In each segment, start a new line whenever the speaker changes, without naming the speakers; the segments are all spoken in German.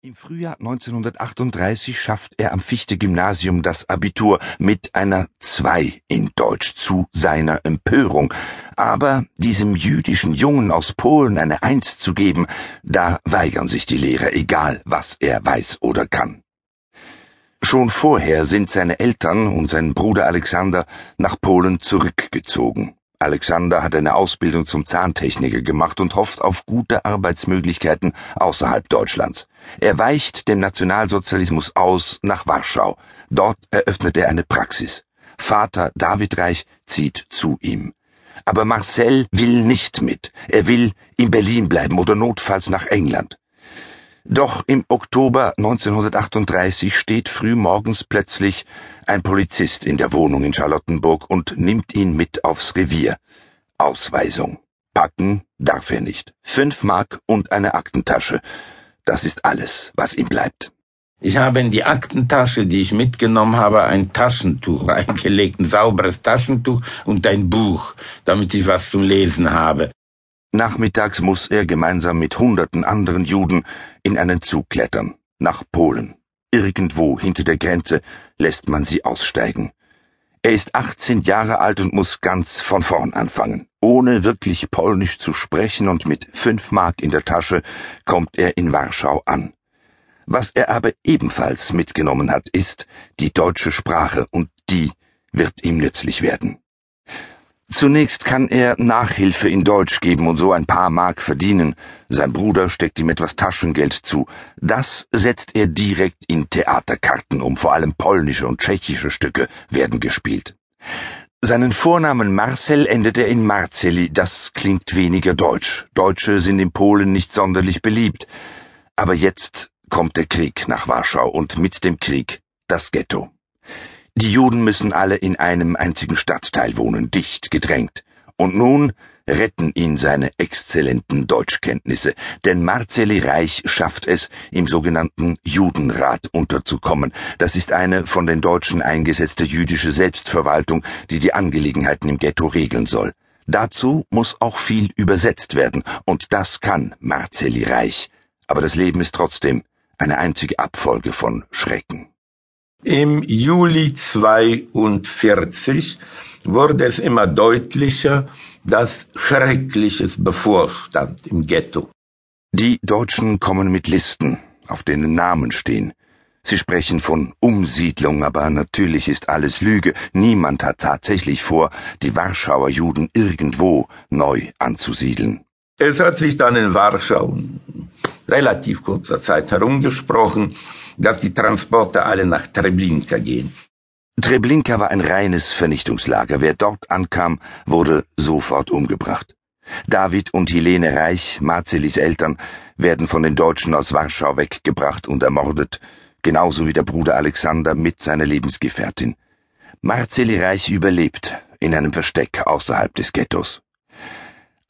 Im Frühjahr 1938 schafft er am Fichte-Gymnasium das Abitur mit einer Zwei in Deutsch zu seiner Empörung. Aber diesem jüdischen Jungen aus Polen eine Eins zu geben, da weigern sich die Lehrer, egal was er weiß oder kann. Schon vorher sind seine Eltern und sein Bruder Alexander nach Polen zurückgezogen. Alexander hat eine Ausbildung zum Zahntechniker gemacht und hofft auf gute Arbeitsmöglichkeiten außerhalb Deutschlands. Er weicht dem Nationalsozialismus aus nach Warschau. Dort eröffnet er eine Praxis. Vater David Reich zieht zu ihm. Aber Marcel will nicht mit. Er will in Berlin bleiben oder notfalls nach England. Doch im Oktober 1938 steht frühmorgens plötzlich ein Polizist in der Wohnung in Charlottenburg und nimmt ihn mit aufs Revier. Ausweisung. Packen darf er nicht. Fünf Mark und eine Aktentasche. Das ist alles, was ihm bleibt.
Ich habe in die Aktentasche, die ich mitgenommen habe, ein Taschentuch reingelegt, ein sauberes Taschentuch und ein Buch, damit ich was zum Lesen habe.
Nachmittags muss er gemeinsam mit hunderten anderen Juden in einen Zug klettern, nach Polen. Irgendwo hinter der Grenze lässt man sie aussteigen. Er ist 18 Jahre alt und muss ganz von vorn anfangen. Ohne wirklich Polnisch zu sprechen und mit fünf Mark in der Tasche kommt er in Warschau an. Was er aber ebenfalls mitgenommen hat, ist die deutsche Sprache und die wird ihm nützlich werden. Zunächst kann er Nachhilfe in Deutsch geben und so ein paar Mark verdienen. Sein Bruder steckt ihm etwas Taschengeld zu. Das setzt er direkt in Theaterkarten um. Vor allem polnische und tschechische Stücke werden gespielt. Seinen Vornamen Marcel endet er in Marceli. Das klingt weniger deutsch. Deutsche sind in Polen nicht sonderlich beliebt. Aber jetzt kommt der Krieg nach Warschau und mit dem Krieg das Ghetto. Die Juden müssen alle in einem einzigen Stadtteil wohnen, dicht gedrängt. Und nun retten ihn seine exzellenten Deutschkenntnisse, denn Marceli Reich schafft es, im sogenannten Judenrat unterzukommen. Das ist eine von den Deutschen eingesetzte jüdische Selbstverwaltung, die die Angelegenheiten im Ghetto regeln soll. Dazu muss auch viel übersetzt werden, und das kann Marceli Reich. Aber das Leben ist trotzdem eine einzige Abfolge von Schrecken.
Im Juli 42 wurde es immer deutlicher, dass Schreckliches bevorstand im Ghetto.
Die Deutschen kommen mit Listen, auf denen Namen stehen. Sie sprechen von Umsiedlung, aber natürlich ist alles Lüge. Niemand hat tatsächlich vor, die Warschauer Juden irgendwo neu anzusiedeln.
Es hat sich dann in Warschau relativ kurzer Zeit herumgesprochen, dass die Transporte alle nach Treblinka gehen.
Treblinka war ein reines Vernichtungslager. Wer dort ankam, wurde sofort umgebracht. David und Helene Reich, Marcelis Eltern, werden von den Deutschen aus Warschau weggebracht und ermordet, genauso wie der Bruder Alexander mit seiner Lebensgefährtin. Marceli Reich überlebt in einem Versteck außerhalb des Ghettos.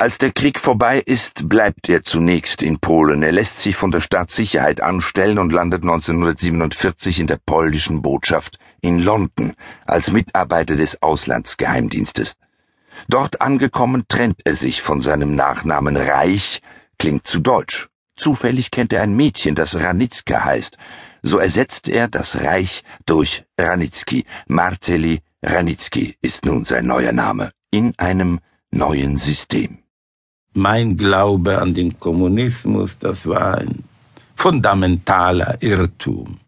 Als der Krieg vorbei ist, bleibt er zunächst in Polen. Er lässt sich von der Staatssicherheit anstellen und landet 1947 in der polnischen Botschaft in London als Mitarbeiter des Auslandsgeheimdienstes. Dort angekommen trennt er sich von seinem Nachnamen Reich, klingt zu deutsch. Zufällig kennt er ein Mädchen, das Ranitzka heißt. So ersetzt er das Reich durch Ranitzky. Marceli Ranitzky ist nun sein neuer Name in einem neuen System
mein Glaube an den Kommunismus, das war ein fundamentaler Irrtum.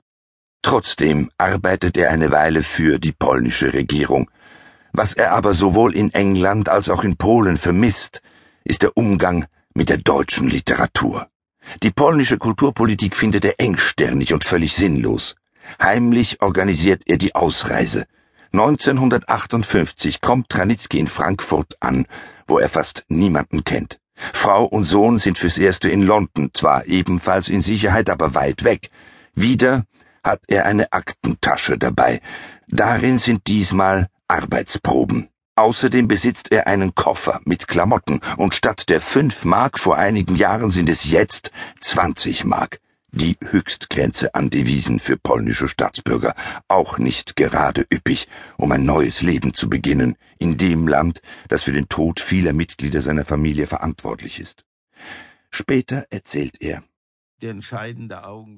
Trotzdem arbeitet er eine Weile für die polnische Regierung. Was er aber sowohl in England als auch in Polen vermisst, ist der Umgang mit der deutschen Literatur. Die polnische Kulturpolitik findet er engstirnig und völlig sinnlos. Heimlich organisiert er die Ausreise. 1958 kommt Tranitzky in Frankfurt an, wo er fast niemanden kennt. Frau und Sohn sind fürs Erste in London, zwar ebenfalls in Sicherheit, aber weit weg. Wieder hat er eine Aktentasche dabei. Darin sind diesmal Arbeitsproben. Außerdem besitzt er einen Koffer mit Klamotten, und statt der fünf Mark vor einigen Jahren sind es jetzt zwanzig Mark die Höchstgrenze an Devisen für polnische Staatsbürger, auch nicht gerade üppig, um ein neues Leben zu beginnen, in dem Land, das für den Tod vieler Mitglieder seiner Familie verantwortlich ist. Später erzählt er.
Der entscheidende Augenblick